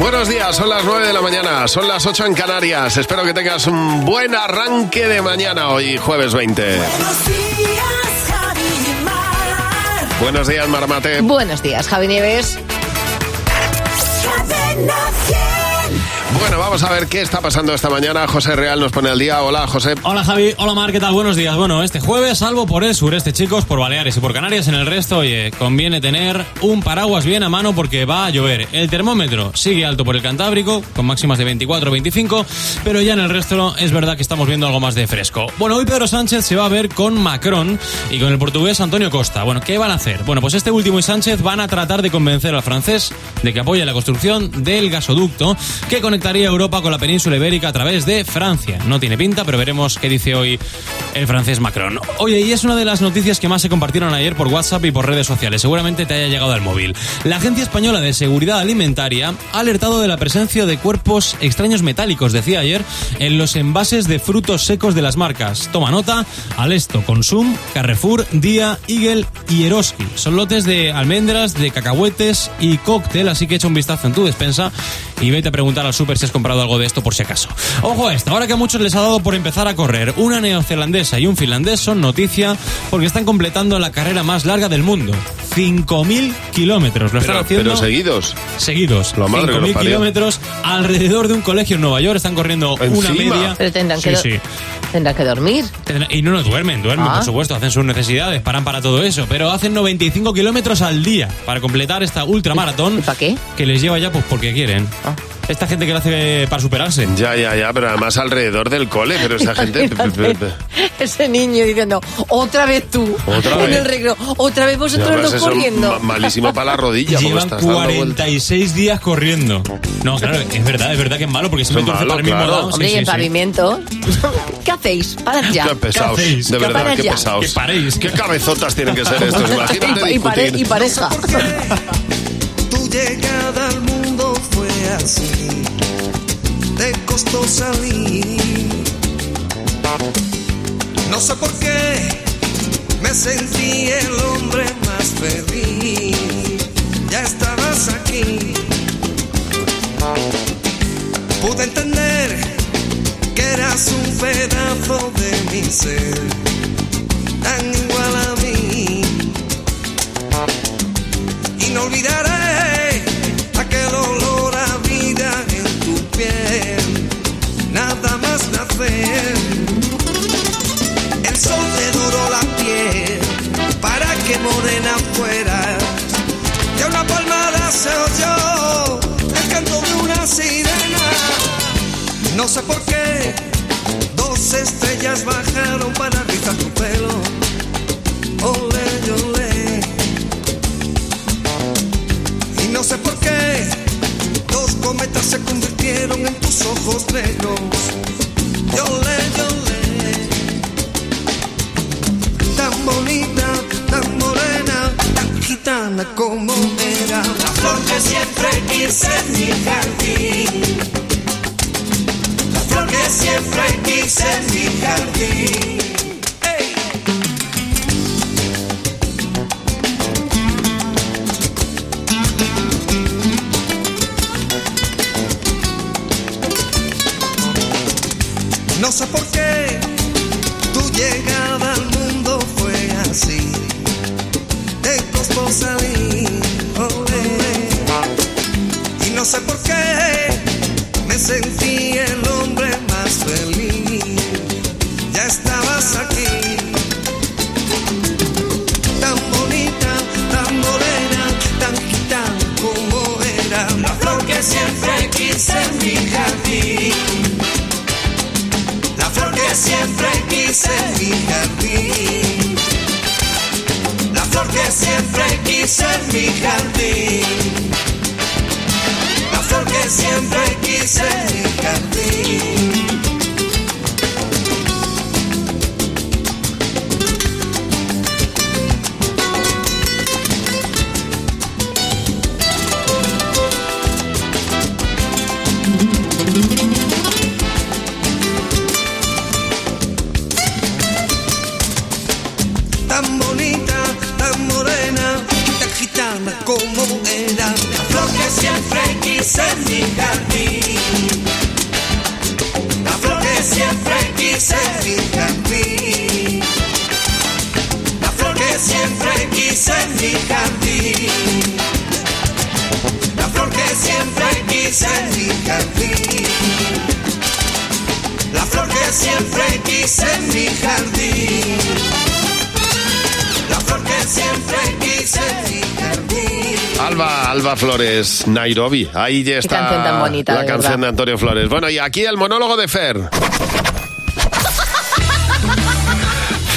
Buenos días, son las 9 de la mañana, son las 8 en Canarias. Espero que tengas un buen arranque de mañana hoy, jueves 20. Buenos días, Javi Mar. Buenos días, Marmate. Buenos días, Javi Nieves. Bueno, vamos a ver qué está pasando esta mañana. José Real nos pone al día. Hola, José. Hola Javi, hola Mar, ¿qué tal? Buenos días. Bueno, este jueves, salvo por el sureste, chicos, por Baleares y por Canarias, en el resto, oye, conviene tener un paraguas bien a mano porque va a llover. El termómetro sigue alto por el Cantábrico, con máximas de 24 25, pero ya en el resto es verdad que estamos viendo algo más de fresco. Bueno, hoy Pedro Sánchez se va a ver con Macron y con el portugués Antonio Costa. Bueno, ¿qué van a hacer? Bueno, pues este último y Sánchez van a tratar de convencer al francés de que apoye la construcción del gasoducto que conectaría Europa con la península ibérica a través de Francia. No tiene pinta, pero veremos qué dice hoy el francés Macron. Oye, y es una de las noticias que más se compartieron ayer por WhatsApp y por redes sociales. Seguramente te haya llegado al móvil. La Agencia Española de Seguridad Alimentaria ha alertado de la presencia de cuerpos extraños metálicos, decía ayer, en los envases de frutos secos de las marcas. Toma nota, Alesto, Consum, Carrefour, Día, Eagle y Eroski. Son lotes de almendras, de cacahuetes y cóctel, así que echa un vistazo en tu despensa y vete a preguntar al súper si has comprado algo de esto por si acaso. Ojo a esto, ahora que a muchos les ha dado por empezar a correr, una neozelandesa y un finlandés son noticia porque están completando la carrera más larga del mundo. 5.000 kilómetros. Lo están Pero, haciendo pero seguidos. seguidos. La madre que los 5.000 parió. kilómetros alrededor de un colegio en Nueva York. Están corriendo una Encima. media. Pero tendrán, que, Sí, do- sí. tendrán que dormir. Tendrán- Y no, no duermen, duermen, Ah. por supuesto, hacen sus necesidades, paran para todo eso, pero hacen 95 kilómetros al día para completar esta ultramaratón. ¿Y pa' qué? Que les lleva ya pues porque quieren. Esta gente que lo hace para superarse. Ya, ya, ya, pero además alrededor del cole, pero esa gente... Ese niño diciendo, otra vez tú, Otra en vez. el recreo, otra vez vosotros dos corriendo. ma- malísimo para la rodilla. Llevan estás dando vueltas. 46 días corriendo. No, claro, es verdad, es verdad que es malo porque siempre torce malo, para el mismo lado. Sí, Hombre, y el sí. pavimento. ¿Qué hacéis? Parad ya. Qué pesados, hacéis? de ¿Qué verdad, qué ya? pesados. Que paréis. Qué cabezotas tienen que ser estos, imagínate Y, y pare- y pareja. Tu llegada al así, te costó salir. No sé por qué me sentí el hombre más feliz. Ya estabas aquí. Pude entender que eras un pedazo de mi ser, tan igual a mí y no olvidaré que morena fuera. A una palmada se oyó el canto de una sirena. No sé por qué dos estrellas bajaron para rizar tu pelo. Ole, ole. Y no sé por qué dos cometas se convirtieron en tus ojos negros. Gitana como era. La flor que siempre quise en mi jardín. La flor que siempre quise en mi jardín. tan bonita, tan morena, tan gitana como era. La flor que siempre quise en mi jardín. La flor que siempre quise en mi jardín. La flor que siempre quise en mi jardín. La flor que siempre quise en mi jardín. La flor que siempre quise en mi jardín. Alba, Alba Flores, Nairobi. Ahí ya está canción tan bonita, la de canción verdad. de Antonio Flores. Bueno, y aquí el monólogo de Fer.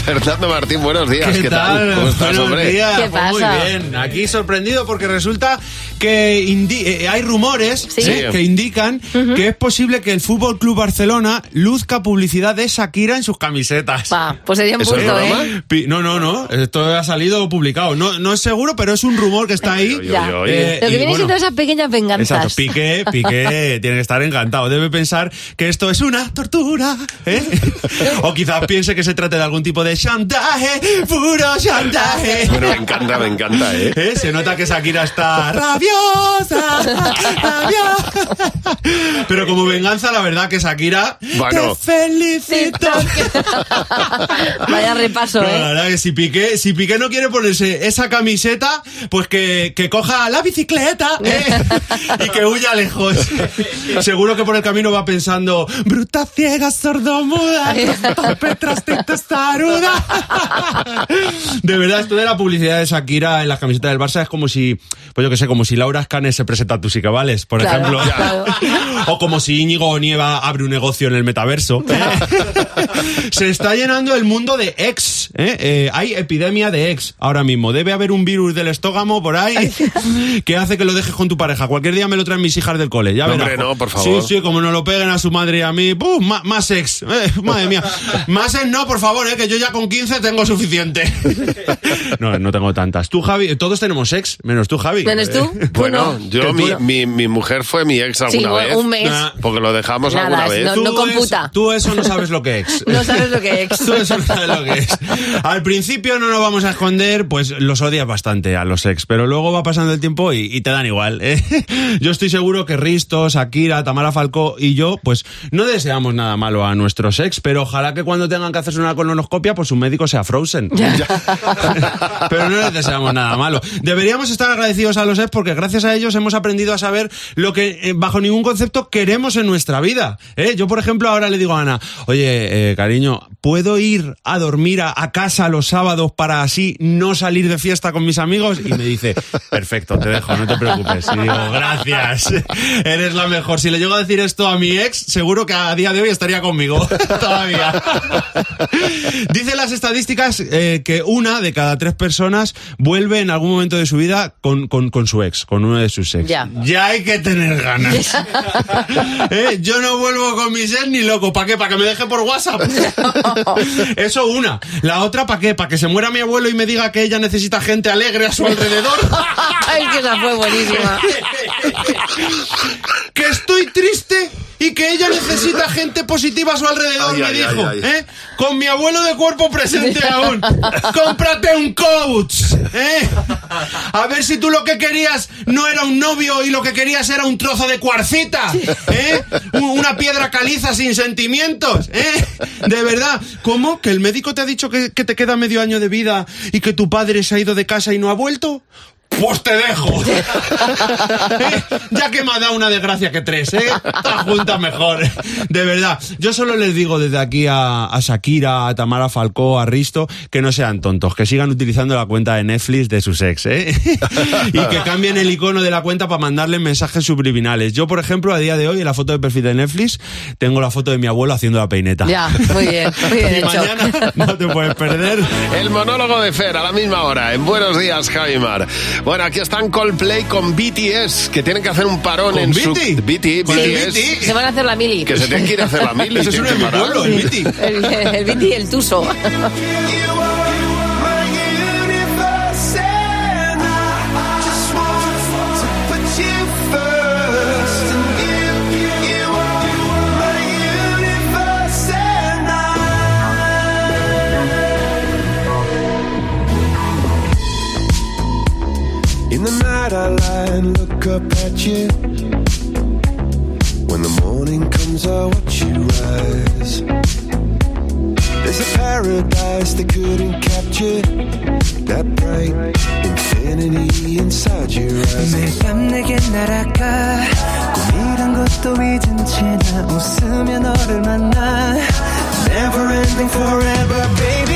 Fernando Martín, buenos días. ¿Qué, tal? ¿Cómo estás, Buenos hombre? días. ¿Qué Pues pasa? Muy bien. Aquí sorprendido porque resulta que indi- eh, hay rumores Sí. ¿eh? que indican que es posible que el Fútbol Club Barcelona luzca publicidad de Shakira en sus camisetas. Pa, pues sería un ¿Eso es punto? ¿eh? No, no, no. Esto ha salido publicado. No, no es seguro, pero es un rumor que está ahí. Ya. Eh, Lo que viene bueno, siendo esas pequeñas venganzas. Exacto, Piqué, Piqué tiene que estar encantado. Debe pensar que esto es una tortura, ¿eh? O quizás piense que se trata de algún tipo de chantaje, puro chantaje. Bueno, me encanta, me encanta, ¿eh? ¿Eh? Se nota que Shakira está rabiosa, rabiosa. Pero como venganza, la verdad que Shakira Bueno. te felicito. Vaya repaso, No, la ¿eh? verdad que si Piqué, si Piqué no quiere ponerse esa camiseta, pues que, que coja la bicicleta ¿eh? y que huya lejos. Seguro que por el camino va pensando, bruta ciega, sordomuda, torpe, trastita, testaruda". De verdad, esto de la publicidad de Shakira en las camisetas del Barça es como si, pues yo que sé, como si Laura Escanes se presenta a Tus y que vales, por Claro, ejemplo. claro. O como si Íñigo Nieva abre un negocio en el metaverso. ¿eh? Se está llenando el mundo de ex. ¿eh? Eh, hay epidemia de ex ahora mismo. Debe haber un virus del estógamo por ahí que hace que lo dejes con tu pareja. Cualquier día me lo traen mis hijas del cole. Ya No, verás. hombre, no, por favor. Sí, sí, como no lo peguen a su madre y a mí. ¡pum! Más ex. Eh, madre mía. Más ex no, por favor, eh, que yo ya con 15 tengo suficiente. No, no tengo tantas. Tú, Javi, todos tenemos ex, menos tú, Javi. ¿Menos tú? Bueno, no. yo, mi, mi, mi mujer fue mi ex alguna Sí, vez. un mes. Porque lo dejamos Nada, alguna vez. no- Tú computa. eso- tú eso no sabes lo que es. No sabes lo que es. Tú eso no sabes lo que es. Al principio no nos vamos a esconder, pues los odias bastante a los ex, pero luego va pasando el tiempo y, y te dan igual. ¿eh? Yo estoy seguro que Risto, Shakira, Tamara Falcó y yo, pues no deseamos nada malo a nuestros ex, pero ojalá que cuando tengan que hacerse una colonoscopia, pues su médico sea Frozen. pero no les deseamos nada malo. Deberíamos estar agradecidos a los ex porque gracias a ellos hemos aprendido a saber lo que eh, bajo ningún concepto queremos en nuestra vida. ¿eh? Yo, por ejemplo, ahora le digo a Ana, oye, eh, cariño, ¿puedo ir a dormir a, casa los sábados para así no salir de fiesta con mis amigos? Y me dice, perfecto, te dejo, no te preocupes. Y digo, gracias, eres la mejor. Si le llego a decir esto a mi ex, seguro que a día de hoy estaría conmigo todavía. Dice las estadísticas que una de cada tres personas vuelve en algún momento de su vida con, con su ex, con uno de sus ex. Ya. hay que tener ganas. Eh, Yo no vuelvo con mi ex ni loco. ¿Para qué? ¿Para que me deje por WhatsApp? Eso una. La otra, ¿para qué? ¿Para que se muera mi abuelo y me diga que ella necesita gente alegre a su alrededor? es que esa fue buenísima. que estoy triste y que ella necesita gente positiva a su alrededor, Ay, me ay, dijo. ay, ay. ¿eh? Con mi abuelo de cuerpo presente aún. ¡Cómprate un coach! ¿eh? A ver si tú lo que querías no era un novio y lo que querías era un trozo de cuarcita. ¿eh? Un- Una piedra caliza sin sentimientos. ¿eh? De verdad. ¿Cómo? ¿Que el médico te ha dicho que, que te queda medio año de vida y que tu padre se ha ido de casa y no ha vuelto? Pues te dejo. ¿Eh? Ya que me ha dado una desgracia que tres, ¿eh? Todas juntas mejor. De verdad. Yo solo les digo desde aquí a, a Shakira, a Tamara Falcó, a Risto, que no sean tontos, que sigan utilizando la cuenta de Netflix de sus ex, ¿eh? Y que cambien el icono de la cuenta para mandarle mensajes subliminales. Yo, por ejemplo, a día de hoy, en la foto de perfil de Netflix, tengo la foto de mi abuelo haciendo la peineta. Ya, muy bien, muy bien Y hecho. mañana no te puedes perder. El monólogo de Fer a la misma hora, en Buenos Días, Javimar. Bueno, aquí están Coldplay con BTS, que tienen que hacer un parón ¿Con en su... BT? BT, ¿Con el BTS, BT? Se van a hacer la mili. que se tienen que ir a hacer la mil. Ese es mi pueblo, el Viti. El, el y el Tuso. look up at you. When the morning comes, I watch you rise. There's a paradise they couldn't capture. That bright infinity inside your eyes. 꿈이란 것도 잊은 채나 웃으며 너를 만나. Never ending forever, baby.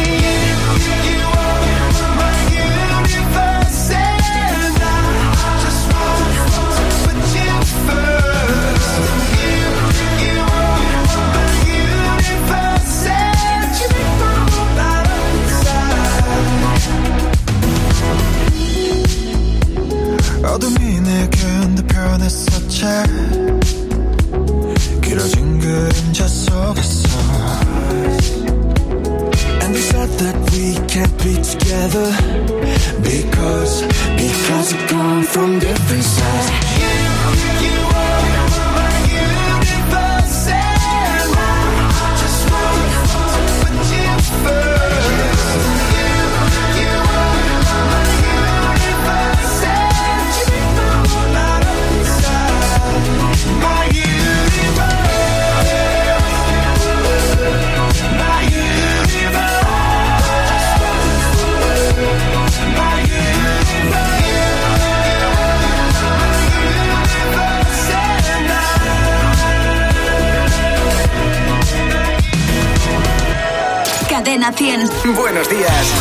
100. Buenos días,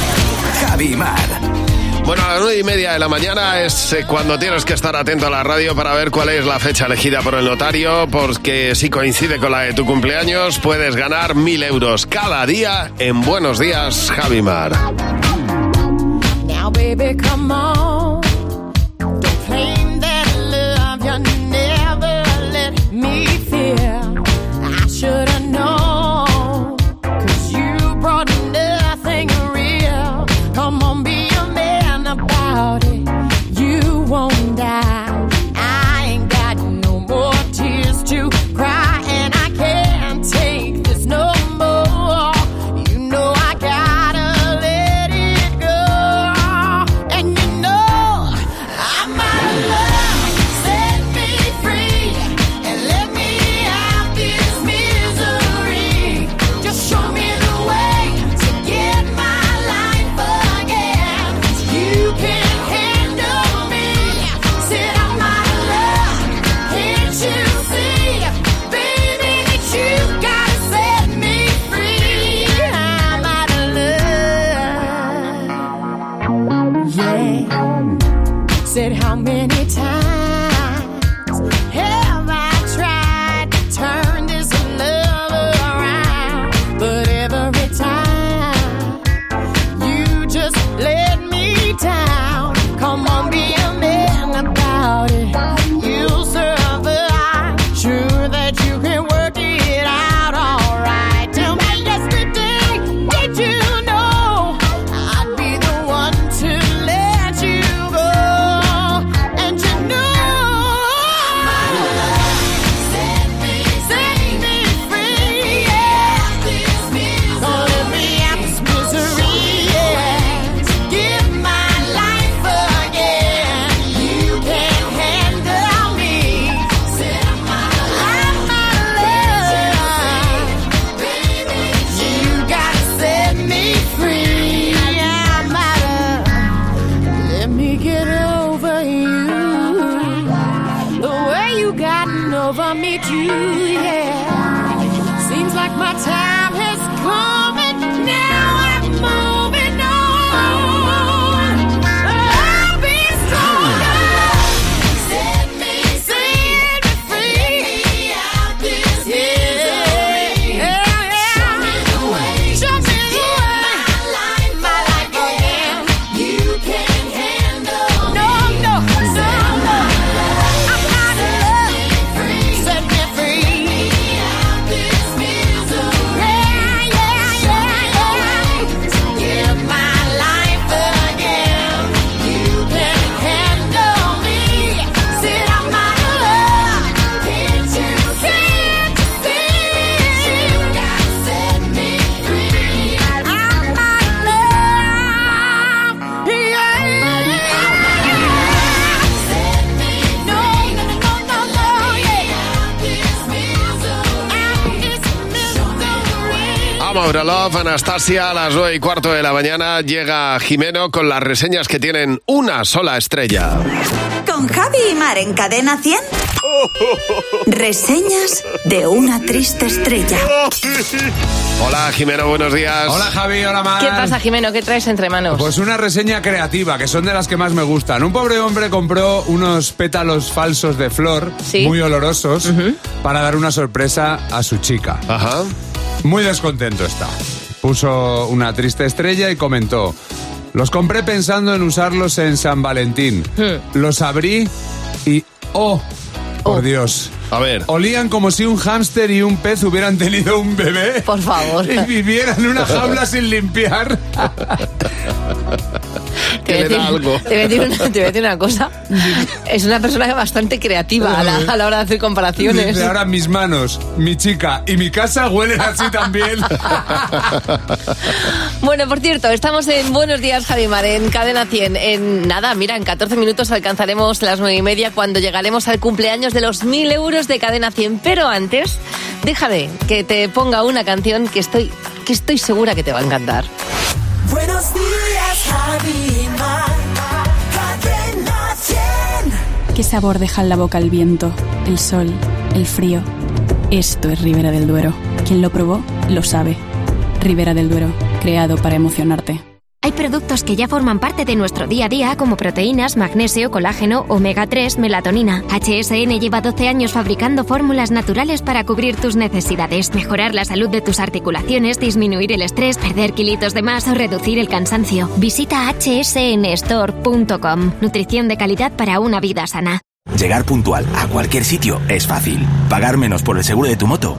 Javi Mar. Bueno, a las nueve y media de la mañana es eh, cuando tienes que estar atento a la radio para ver cuál es la fecha elegida por el notario, porque si coincide con la de tu cumpleaños, puedes ganar mil euros cada día en Buenos Días, Javimar. Now, baby, come on. many times. Yeah. Love, Anastasia, a las nueve y cuarto de la mañana llega Jimeno con las reseñas que tienen una sola estrella. Con Javi y Mar en Cadena 100. Reseñas de una triste estrella. Hola Jimeno, buenos días. Hola Javi, hola Mar. ¿Qué pasa, Jimeno? ¿Qué traes entre manos? Pues una reseña creativa, que son de las que más me gustan. Un pobre hombre compró unos pétalos falsos de flor, Sí. muy olorosos, para dar una sorpresa a su chica. Ajá. Muy descontento está. Puso una triste estrella y comentó, los compré pensando en usarlos en San Valentín. Hmm. Los abrí y... ¡Oh! Por Dios. A ver. Olían como si un hámster y un pez hubieran tenido un bebé. Por favor. Y vivieran en una jaula sin limpiar. Te que voy a le da decir- algo. Te voy, a decir una, te voy a decir una cosa. Es una persona bastante creativa a la, a la hora de hacer comparaciones. Dice, ahora mis manos, mi chica y mi casa huelen así también. Bueno, por cierto, estamos en Buenos Días, Javimar, en Cadena 100. En nada, mira, en 14 minutos alcanzaremos las 9 y media cuando llegaremos al cumpleaños de los 1000 euros de Cadena 100. Pero antes, déjame que te ponga una canción que estoy, que estoy segura que te va a encantar. Buenos días, Cadena 100. ¿Qué sabor deja en la boca el viento, el sol, el frío? Esto es Ribera del Duero. Quien lo probó, lo sabe. Ribera del Duero, creado para emocionarte. Hay productos que ya forman parte de nuestro día a día como proteínas, magnesio, colágeno, omega 3, melatonina. HSN lleva 12 años fabricando fórmulas naturales para cubrir tus necesidades, mejorar la salud de tus articulaciones, disminuir el estrés, perder kilitos de más o reducir el cansancio. Visita hsnstore.com. Nutrición de calidad para una vida sana. Llegar puntual a cualquier sitio es fácil. Pagar menos por el seguro de tu moto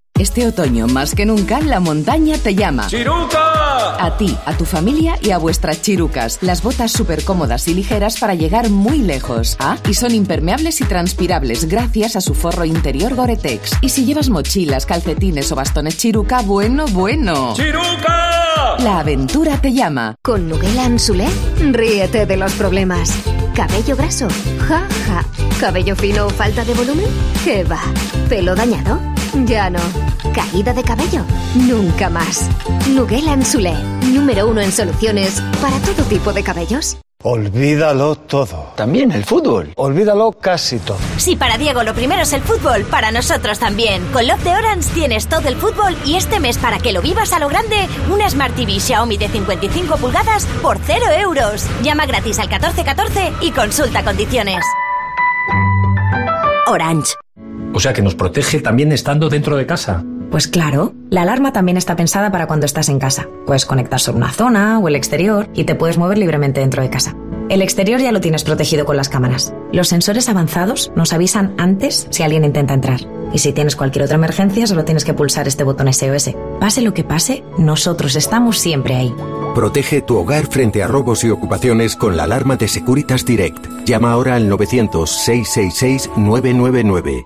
Este otoño, más que nunca, la montaña te llama. ¡Chiruca! A ti, a tu familia y a vuestras chirucas. Las botas súper cómodas y ligeras para llegar muy lejos. Ah, y son impermeables y transpirables gracias a su forro interior Gore-Tex. Y si llevas mochilas, calcetines o bastones chiruca, bueno, bueno. ¡Chiruca! La aventura te llama. Con Nugela Ansulé, ríete de los problemas. ¿Cabello graso? Ja, ja. ¿Cabello fino o falta de volumen? ¿Qué va? ¿Pelo dañado? Ya no. ¿Caída de cabello? Nunca más. Nugela Ansulé, número uno en soluciones para todo tipo de cabellos. Olvídalo todo. También el fútbol. Olvídalo casi todo. Si para Diego lo primero es el fútbol, para nosotros también. Con Love de Orange tienes todo el fútbol y este mes para que lo vivas a lo grande, una Smart TV Xiaomi de 55 pulgadas por 0 euros. Llama gratis al 1414 y consulta condiciones. Orange. O sea que nos protege también estando dentro de casa. Pues claro, la alarma también está pensada para cuando estás en casa. Puedes conectar solo una zona o el exterior y te puedes mover libremente dentro de casa. El exterior ya lo tienes protegido con las cámaras. Los sensores avanzados nos avisan antes si alguien intenta entrar. Y si tienes cualquier otra emergencia, solo tienes que pulsar este botón SOS. Pase lo que pase, nosotros estamos siempre ahí. Protege tu hogar frente a robos y ocupaciones con la alarma de Securitas Direct. Llama ahora al 900-666-999.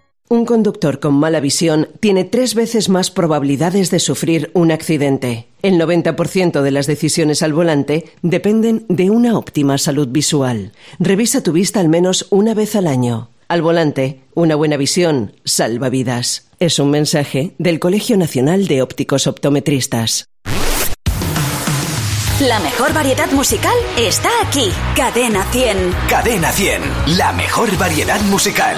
Un conductor con mala visión tiene tres veces más probabilidades de sufrir un accidente. El 90% de las decisiones al volante dependen de una óptima salud visual. Revisa tu vista al menos una vez al año. Al volante, una buena visión salva vidas. Es un mensaje del Colegio Nacional de Ópticos Optometristas. La mejor variedad musical está aquí. Cadena 100. Cadena 100. La mejor variedad musical.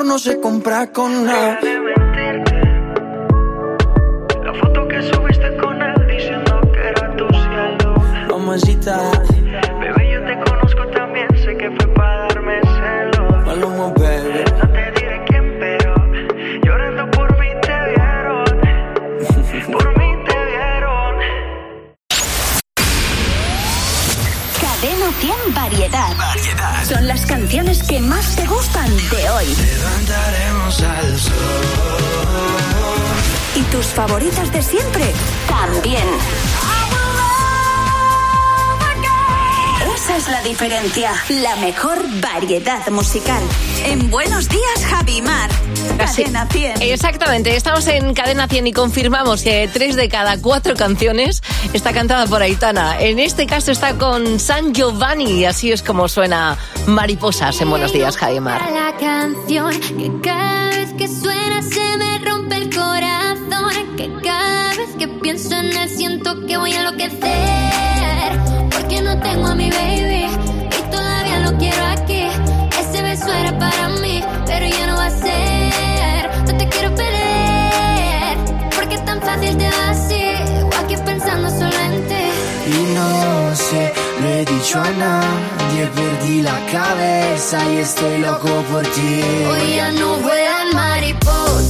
amor no se compra con nada. La foto que subiste con él diciendo que era tu cielo. Mamacita. Bebé, yo te conozco también, sé que fue para darme celos. Maluma, baby. No te diré quién, pero llorando por mí te vieron. Por mí te vieron. Cadena 100 Variedad. Son las canciones que más te gustan de hoy. Levantaremos al sol. ¿Y tus favoritas de siempre? También. Esa es la diferencia. La mejor variedad musical. En Buenos Días, Javimar. Cadena 100. Exactamente, estamos en Cadena 100 y confirmamos que tres de cada cuatro canciones está cantada por Aitana. En este caso está con San Giovanni y así es como suena Mariposas en Buenos Días, Jaimar. la canción que cada vez que suena se me rompe el corazón que cada vez que pienso en él siento que voy a enloquecer no sé, lo he dicho a nadie, perdí la cabeza y estoy loco por ti. Hoy ya no vuelan mariposas,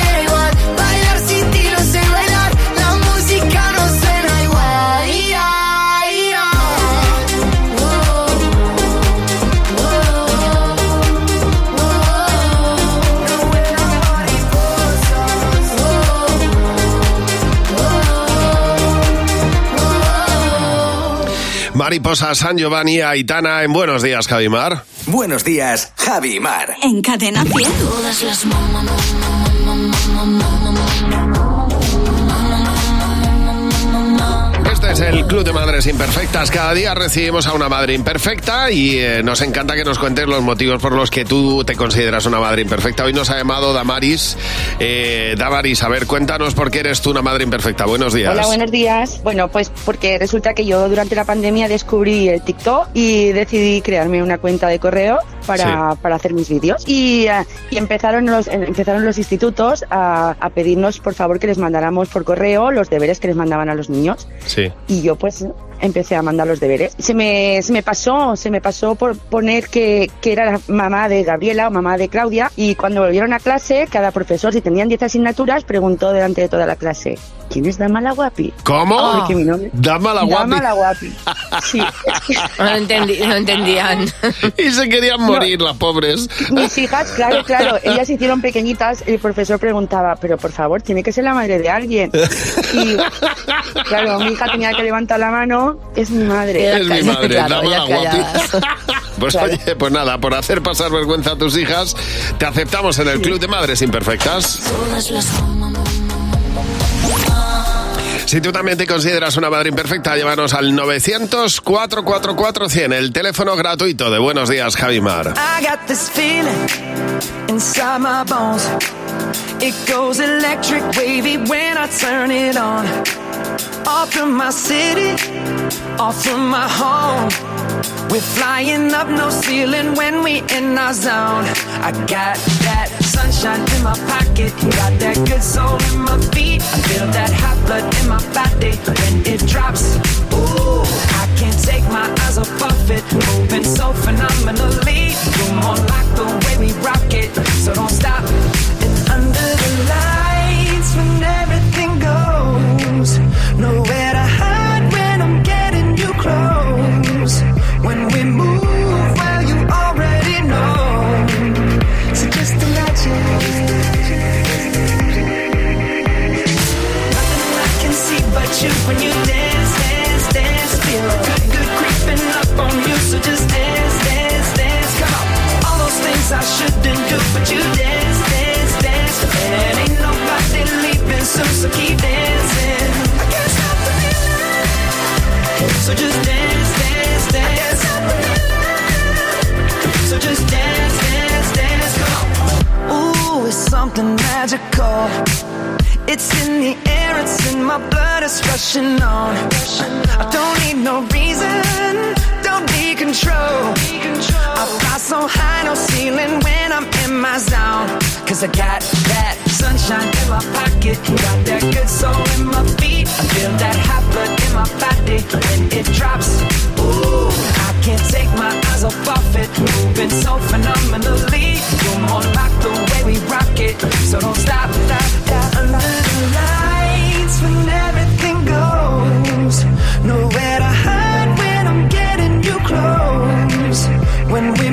Mariposa San Giovanni Aitana en Buenos Días, Javimar. Buenos días, Javi y Mar. En Cadena 100. Todas las es el Club de Madres Imperfectas. Cada día recibimos a una madre imperfecta y eh, nos encanta que nos cuentes los motivos por los que tú te consideras una madre imperfecta. Hoy nos ha llamado Damaris. Eh, Damaris, a ver, cuéntanos por qué eres tú una madre imperfecta. Buenos días. Hola, buenos días. Bueno, pues porque resulta que yo durante la pandemia descubrí el TikTok y decidí crearme una cuenta de correo para, para hacer mis vídeos. Y, eh, y empezaron, los, empezaron los institutos a, a pedirnos, por favor, que les mandáramos por correo los deberes que les mandaban a los niños. Sí. Y yo pues empecé a mandar los deberes. Se me, se me pasó, se me pasó por poner que, que era la mamá de Gabriela o mamá de Claudia y cuando volvieron a clase, cada profesor, si tenían 10 asignaturas, preguntó delante de toda la clase, ¿quién es Dama la Guapi? ¿Cómo? Mi nombre- Dama la Guapi. Dama la Guapi. Sí, no entendían. y se querían morir las pobres. Mis hijas, claro, claro, ellas se hicieron pequeñitas, el profesor preguntaba, pero por favor, tiene que ser la madre de alguien. Y claro, mi hija tenía que levantar la mano, es mi madre. Es mi madre, Claro, Dama la. Pues Claro. oye, pues nada, por hacer pasar vergüenza a tus hijas, te aceptamos en el Club de Madres Imperfectas. Si tú también te consideras una madre imperfecta, llévanos al 900-444-100, el teléfono gratuito de Buenos Días, Javimar. I got this feeling inside my bones. It goes electric wavy when I turn it on. Off from my city, off from my home. We're flying up no ceiling when we in our zone. I got that sunshine in my pocket, got that good soul in my feet. I feel that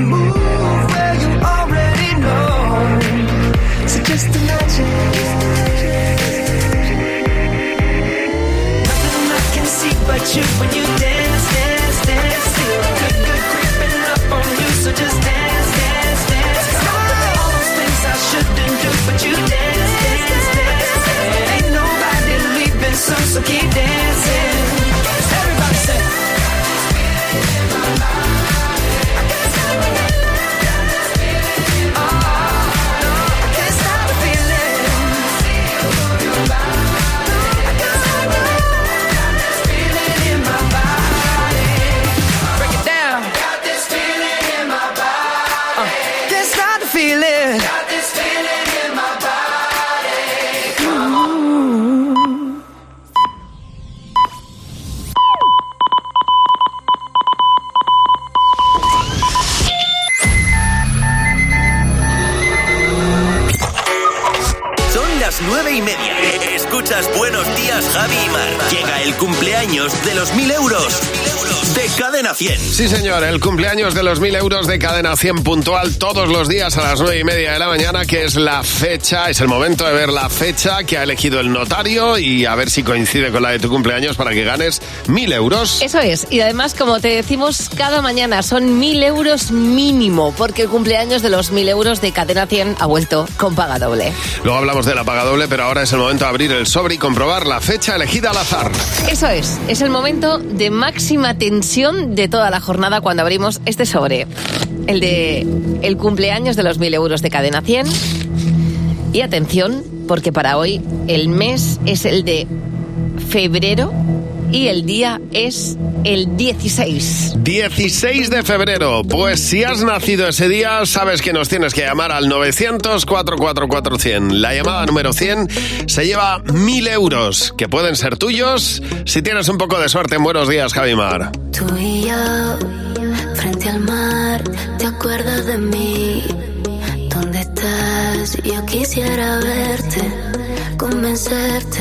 move, de los 1000 euros de cadena 100 puntual todos los días a las 9 y media de la mañana, que es la fecha, es el momento de ver la fecha que ha elegido el notario y a ver si coincide con la de tu cumpleaños para que ganes 1000 euros. Eso es, y además, como te decimos cada mañana, son mil euros mínimo, porque el cumpleaños de los mil euros de Cadena 100 ha vuelto con paga doble. Luego hablamos de la paga doble, pero ahora es el momento de abrir el sobre y comprobar la fecha elegida al azar. Eso es, es el momento de máxima tensión de toda la jornada cuando abrimos este sobre. El de el cumpleaños de los mil euros de Cadena 100. Y atención, porque para hoy el mes es el de febrero y el día es el 16. 16 de febrero. Pues si has nacido ese día, sabes que nos tienes que llamar al 900-444-100. La llamada número 100 se lleva 1000 euros, que pueden ser tuyos si tienes un poco de suerte. En Buenos días, Javimar. Tú y yo, frente al mar, ¿te acuerdas de mí? ¿Dónde estás? Yo quisiera verte, convencerte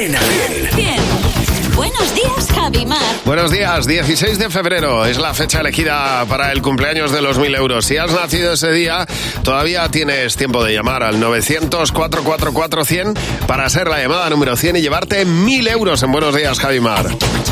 Cadena 100. Bien. Buenos días, Javi Mar. Buenos días, 16 de febrero es la fecha elegida para el cumpleaños de los 1000 euros. Si has nacido ese día, todavía tienes tiempo de llamar al 900-444-100 para ser la llamada número 100 y llevarte 1000 euros en Buenos días, Javimar. Walking.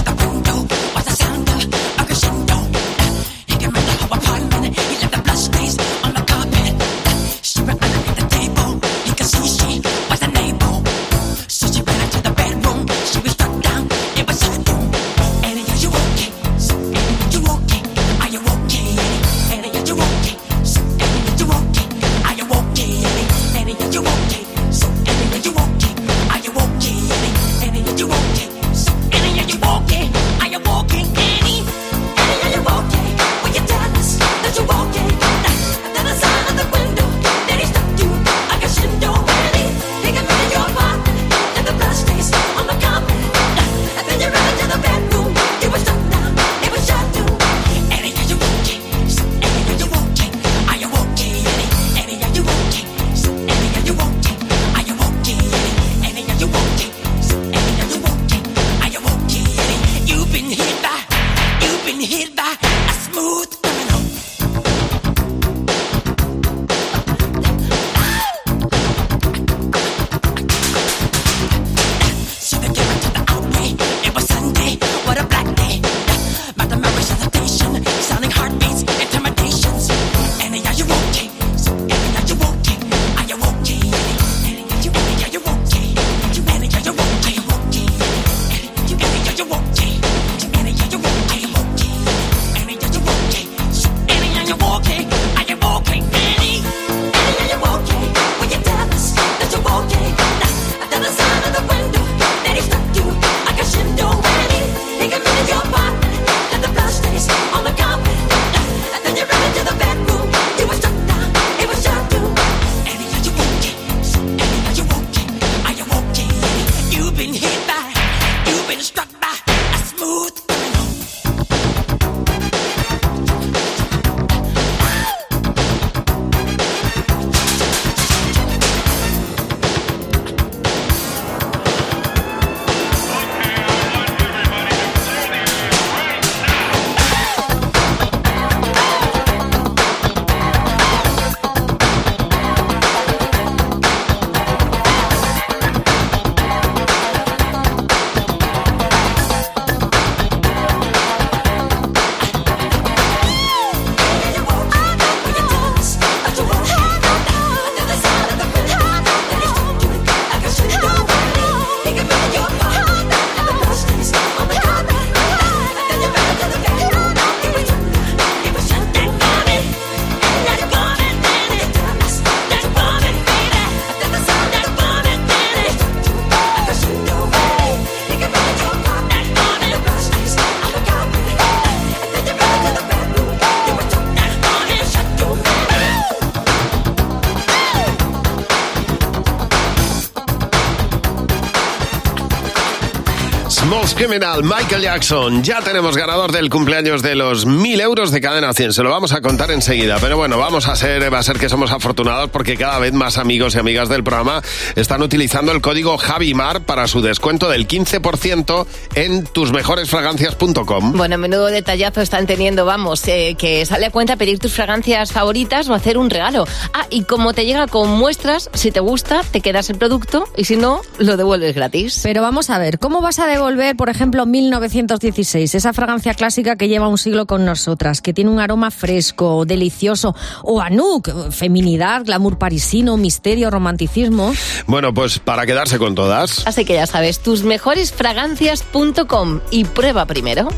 Criminal, Michael Jackson. Ya tenemos ganador del cumpleaños de los 1000 euros de cadena 100. Se lo vamos a contar enseguida. Pero bueno, vamos a ser, va a ser que somos afortunados porque cada vez más amigos y amigas del programa están utilizando el código Javimar para su descuento del 15% en tusmejoresfragancias.com. Bueno, menudo detallazo están teniendo, vamos, eh, que sale a cuenta pedir tus fragancias favoritas o hacer un regalo. Ah, y como te llega con muestras, si te gusta, te quedas el producto y si no, lo devuelves gratis. Pero vamos a ver, ¿cómo vas a devolver, por ejemplo, 1916, esa fragancia clásica que lleva un siglo con nosotras, que tiene un aroma fresco, delicioso, o Anouk, feminidad, glamour parisino, misterio, romanticismo? Bueno, pues para quedarse con todas. Así que ya sabes, tusmejoresfragancias.com y prueba primero.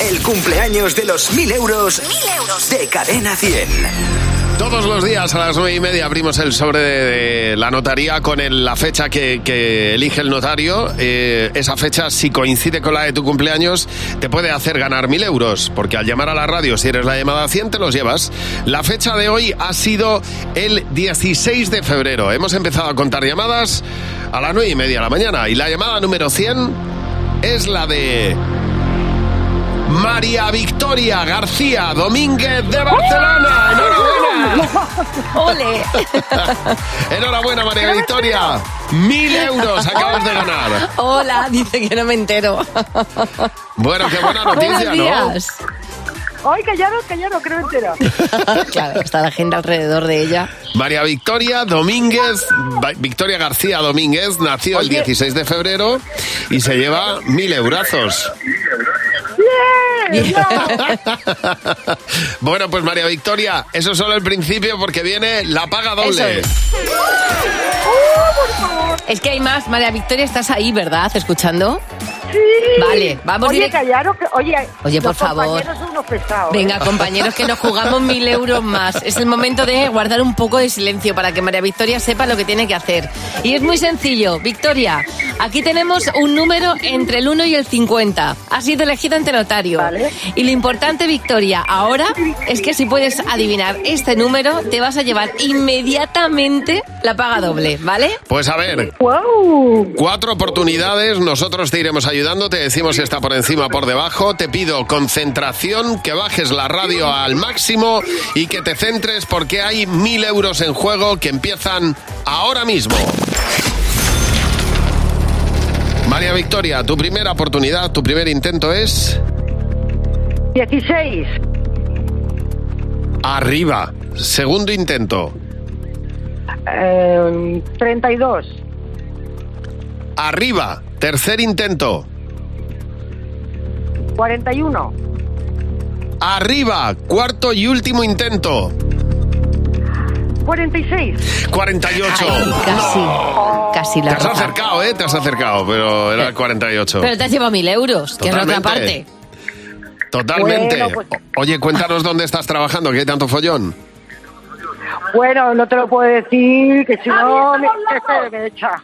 El cumpleaños de los 1000 euros, de Cadena 100. Todos los días a las nueve y media abrimos el sobre de, la notaría con la fecha que, que elige el notario. Eh, esa fecha, si coincide con la de tu cumpleaños, te puede hacer ganar mil euros, porque al llamar a la radio, si eres la llamada 100, te los llevas. La fecha de hoy ha sido el 16 de febrero. Hemos empezado a contar llamadas a las nueve y media de la mañana y la llamada número 100 es la de... María Victoria García Domínguez de Barcelona. ¡Enhorabuena! ¡Ole! Enhorabuena, María Victoria. Mil euros acabas de ganar. Hola, dice que no me entero. Bueno, qué buena noticia, Buenos ¿no? días. Ay, callaros, callaros, creo entera. claro, está la gente alrededor de ella. María Victoria Domínguez, Victoria García Domínguez, nació el Oye. 16 de febrero y se lleva mil eurazos. Bueno, pues María Victoria, eso es solo el principio porque viene la paga doble. Eso Es que hay más. María Victoria, estás ahí, ¿verdad? ¿Escuchando? Sí. Vale, vamos Oye, directo. callaros, que, oye, Oye, por favor. compañeros son unos pesados. ¿eh? Venga, compañeros, que nos jugamos mil euros más. Es el momento de guardar un poco de silencio para que María Victoria sepa lo que tiene que hacer. Y es muy sencillo. Victoria, aquí tenemos un número entre el 1 y el 50. Ha sido elegida ante notario. Y lo importante, Victoria, ahora es que si puedes adivinar este número, te vas a llevar inmediatamente la paga doble, ¿vale? Pues a ver, cuatro oportunidades, nosotros te iremos ayudando, te decimos si está por encima o por debajo, te pido concentración, que bajes la radio al máximo y que te centres porque hay mil euros en juego que empiezan ahora mismo. María Victoria, tu primera oportunidad, tu primer intento es 16, arriba. Segundo intento, eh, 32, arriba. Tercer intento, 41, arriba. Cuarto y último intento. 46. 48. casi. Casi Te la has roja. acercado, ¿eh? Te has acercado, pero era el 48. Pero te has llevado mil euros, que es la otra parte. Totalmente. Bueno, pues- Oye, cuéntanos dónde estás trabajando, que hay tanto follón. Bueno, no te lo puedo decir, que si no me, echa.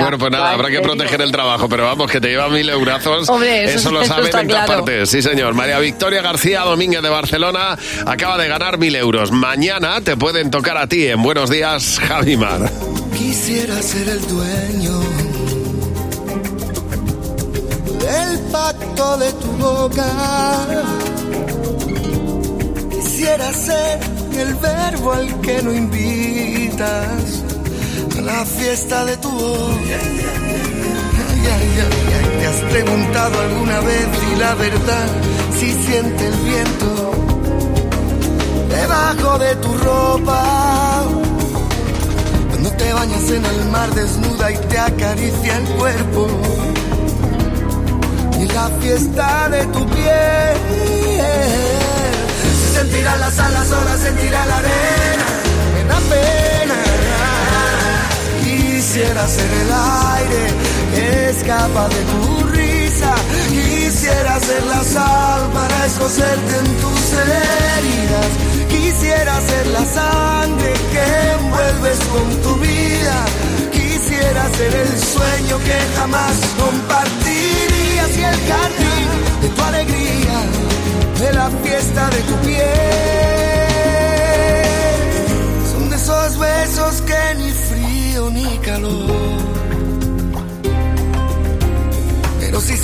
Bueno, pues nada, habrá que proteger el trabajo, pero vamos, que te lleva mil eurazos. Hombre, eso- lo saben en todas claro. partes. Sí, señor. María Victoria García Domínguez de Barcelona acaba de ganar mil euros. Mañana te pueden tocar a ti en Buenos Días, Javimar. Quisiera ser el dueño del pacto de tu boca. Quisiera ser el verbo al que no invitas a la fiesta de tu voz. ¿Te has preguntado alguna vez y la verdad si siente el viento debajo de tu ropa? Cuando te bañas en el mar desnuda y te acaricia el cuerpo. Y la fiesta de tu piel. Se sentirá las olas, sentirá la arena. En la pena. Quisiera ser el aire que escapa de tu risa. Quisiera ser la sal para escocerte en tus heridas. Quisiera ser la sangre que envuelves con tu vida. Quisiera ser el sueño que jamás compartirías y el jardín de tu alegría, de la fiesta de tu piel. Son de esos besos que ni frío ni calor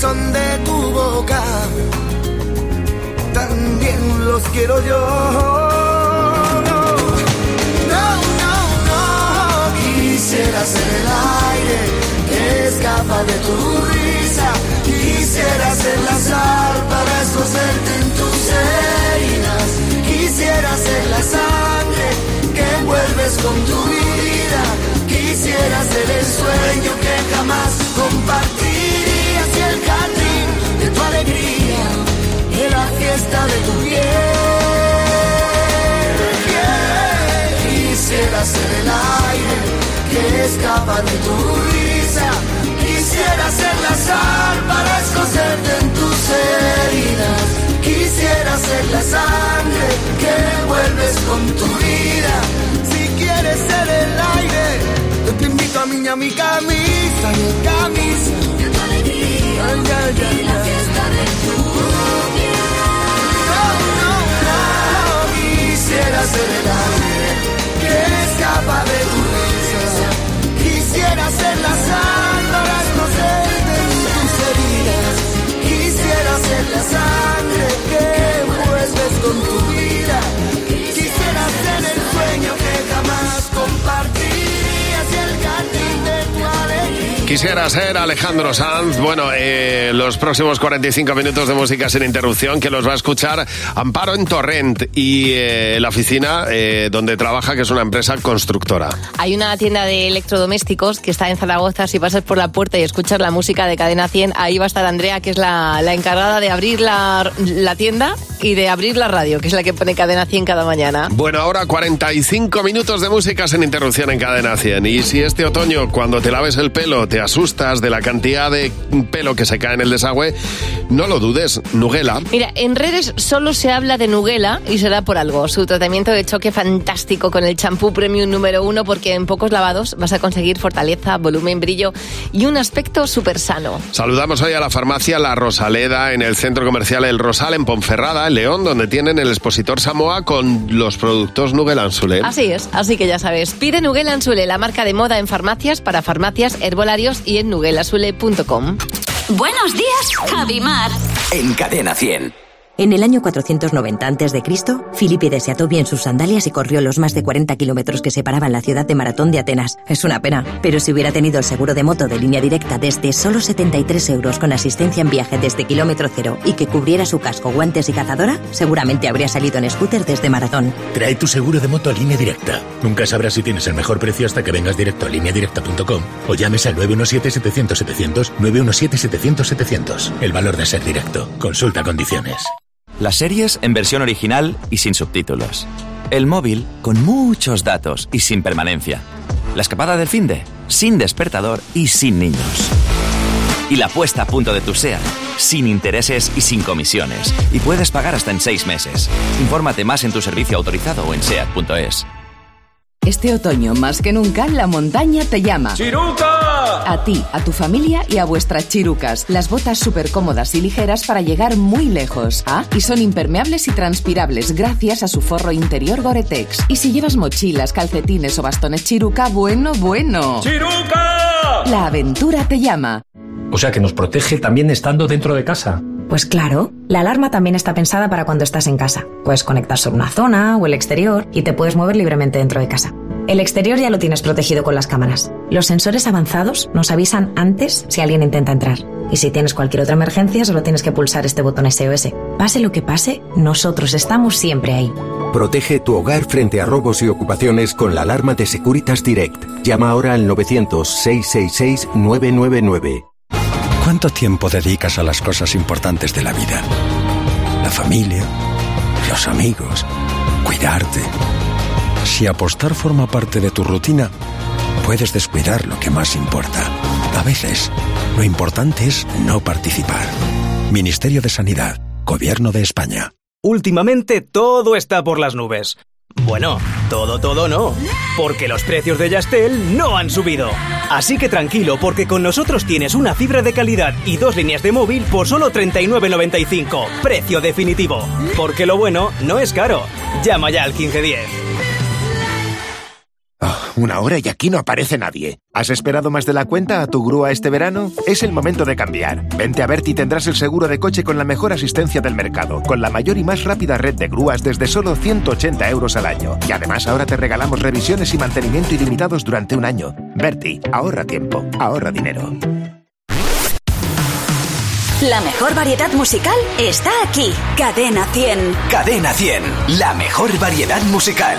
son de tu boca, también los quiero yo. No, no, no, no. Quisiera ser el aire que escapa de tu risa. Quisiera ser la sal para escocerte en tus heridas. Quisiera ser la sangre que envuelves con tu vida. Quisiera ser el sueño que jamás compartirías y el jardín de tu alegría, de la fiesta de tu piel. Quisiera ser el aire que escapa de tu risa. Quisiera ser la sal para escocerte en tus heridas. Quisiera ser la sangre que envuelves con tu vida. Si quieres ser el aire, yo te invito a mí a mi camisa, mi camisa. Alegría, y la fiesta de tu No, no, no. Quisiera ser el aire Quisiera ser Alejandro Sanz. Bueno, eh, los próximos 45 minutos de música sin interrupción que los va a escuchar Amparo en Torrent y eh, la oficina eh, donde trabaja, que es una empresa constructora. Hay una tienda de electrodomésticos que está en Zaragoza. Si pasas por la puerta y escuchas la música de Cadena 100, ahí va a estar Andrea, que es la, la encargada de abrir la, la tienda y de abrir la radio, que es la que pone Cadena 100 cada mañana. Bueno, ahora 45 minutos de música sin interrupción en Cadena 100. Y si este otoño, cuando te laves el pelo, te asustas de la cantidad de pelo que se cae en el desagüe, no lo dudes, Nuguela. Mira, en redes solo se habla de Nuguela y se da por algo. Su tratamiento de choque fantástico con el champú premium número uno porque en pocos lavados vas a conseguir fortaleza, volumen, brillo y un aspecto súper sano. Saludamos hoy a la farmacia La Rosaleda en el centro comercial El Rosal en Ponferrada, en León, donde tienen el expositor Samoa con los productos Nuguela Anzule. Así es, así que ya sabes, pide Nuguela Anzule, la marca de moda en farmacias, para farmacias, herbolarios y en nuguelasule.com. Buenos días, Javi Mar. En Cadena 100. En el año 490 a.C., Filipides se ató bien sus sandalias y corrió los más de 40 kilómetros que separaban la ciudad de Maratón de Atenas. Es una pena, pero si hubiera tenido el seguro de moto de línea directa desde solo 73 euros con asistencia en viaje desde kilómetro cero y que cubriera su casco, guantes y cazadora, seguramente habría salido en scooter desde Maratón. Trae tu seguro de moto a línea directa. Nunca sabrás si tienes el mejor precio hasta que vengas directo a lineadirecta.com o llames al 917-700-700, 917-700-700. El valor de ser directo. Consulta condiciones. Las series en versión original y sin subtítulos. El móvil con muchos datos y sin permanencia. La escapada del finde sin despertador y sin niños. Y la puesta a punto de tu SEAT sin intereses y sin comisiones. Y puedes pagar hasta en seis meses. Infórmate más en tu servicio autorizado o en SEAT.es. Este otoño, más que nunca, la montaña te llama. ¡Chiruca! A ti, a tu familia y a vuestras chirucas. Las botas súper cómodas y ligeras para llegar muy lejos. Ah, y son impermeables y transpirables gracias a su forro interior Gore-Tex. Y si llevas mochilas, calcetines o bastones chiruca, bueno, bueno. ¡Chiruca! La aventura te llama. O sea que nos protege también estando dentro de casa. Pues claro, la alarma también está pensada para cuando estás en casa. Puedes conectar solo una zona o el exterior y te puedes mover libremente dentro de casa. El exterior ya lo tienes protegido con las cámaras. Los sensores avanzados nos avisan antes si alguien intenta entrar. Y si tienes cualquier otra emergencia, solo tienes que pulsar este botón SOS. Pase lo que pase, nosotros estamos siempre ahí. Protege tu hogar frente a robos y ocupaciones con la alarma de Securitas Direct. Llama ahora al 900-666-999. ¿Cuánto tiempo dedicas a las cosas importantes de la vida? La familia, los amigos, cuidarte. Si apostar forma parte de tu rutina, puedes descuidar lo que más importa. A veces, lo importante es no participar. Ministerio de Sanidad, Gobierno de España. Últimamente todo está por las nubes. Bueno, todo, todo no, porque los precios de Yastel no han subido. Así que tranquilo, porque con nosotros tienes una fibra de calidad y dos líneas de móvil por solo 39.95. Precio definitivo. Porque lo bueno no es caro. Llama ya al 1510. Una hora y aquí no aparece nadie. ¿Has esperado más de la cuenta a tu grúa este verano? Es el momento de cambiar. Vente a Berti y tendrás el seguro de coche con la mejor asistencia del mercado, con la mayor y más rápida red de grúas desde solo 180 euros al año. Y además ahora te regalamos revisiones y mantenimiento ilimitados durante un año. Berti, ahorra tiempo, ahorra dinero. La mejor variedad musical está aquí. Cadena 100. Cadena 100, la mejor variedad musical.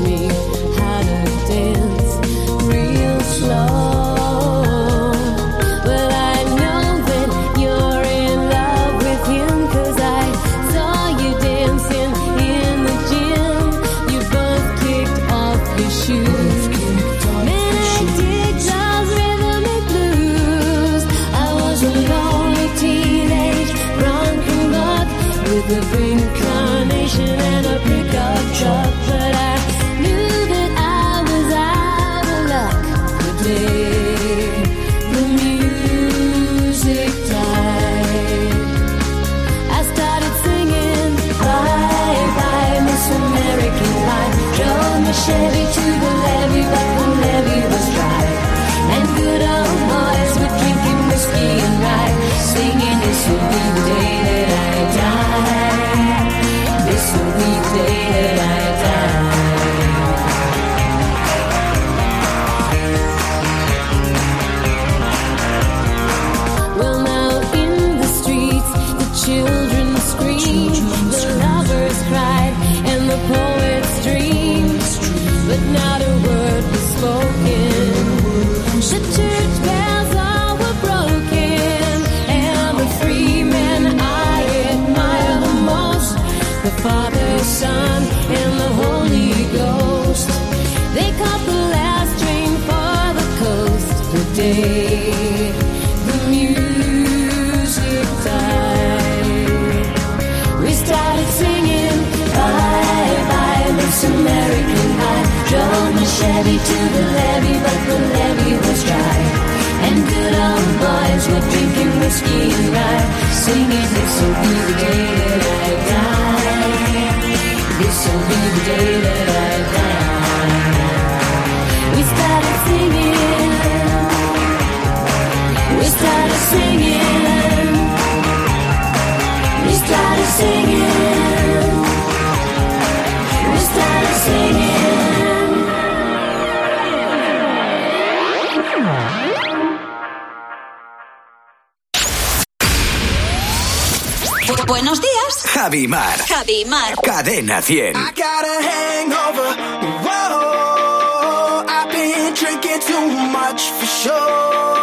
Me To the levee, but the levee was dry. And good old boys were drinking whiskey and rye, singing this will be the day that I die. This will be the day that I die. We started singing. Buenos días. Javi Mar. Javi Mar. Cadena 100. I got a hangover. Whoa, I've been drinking too much for sure.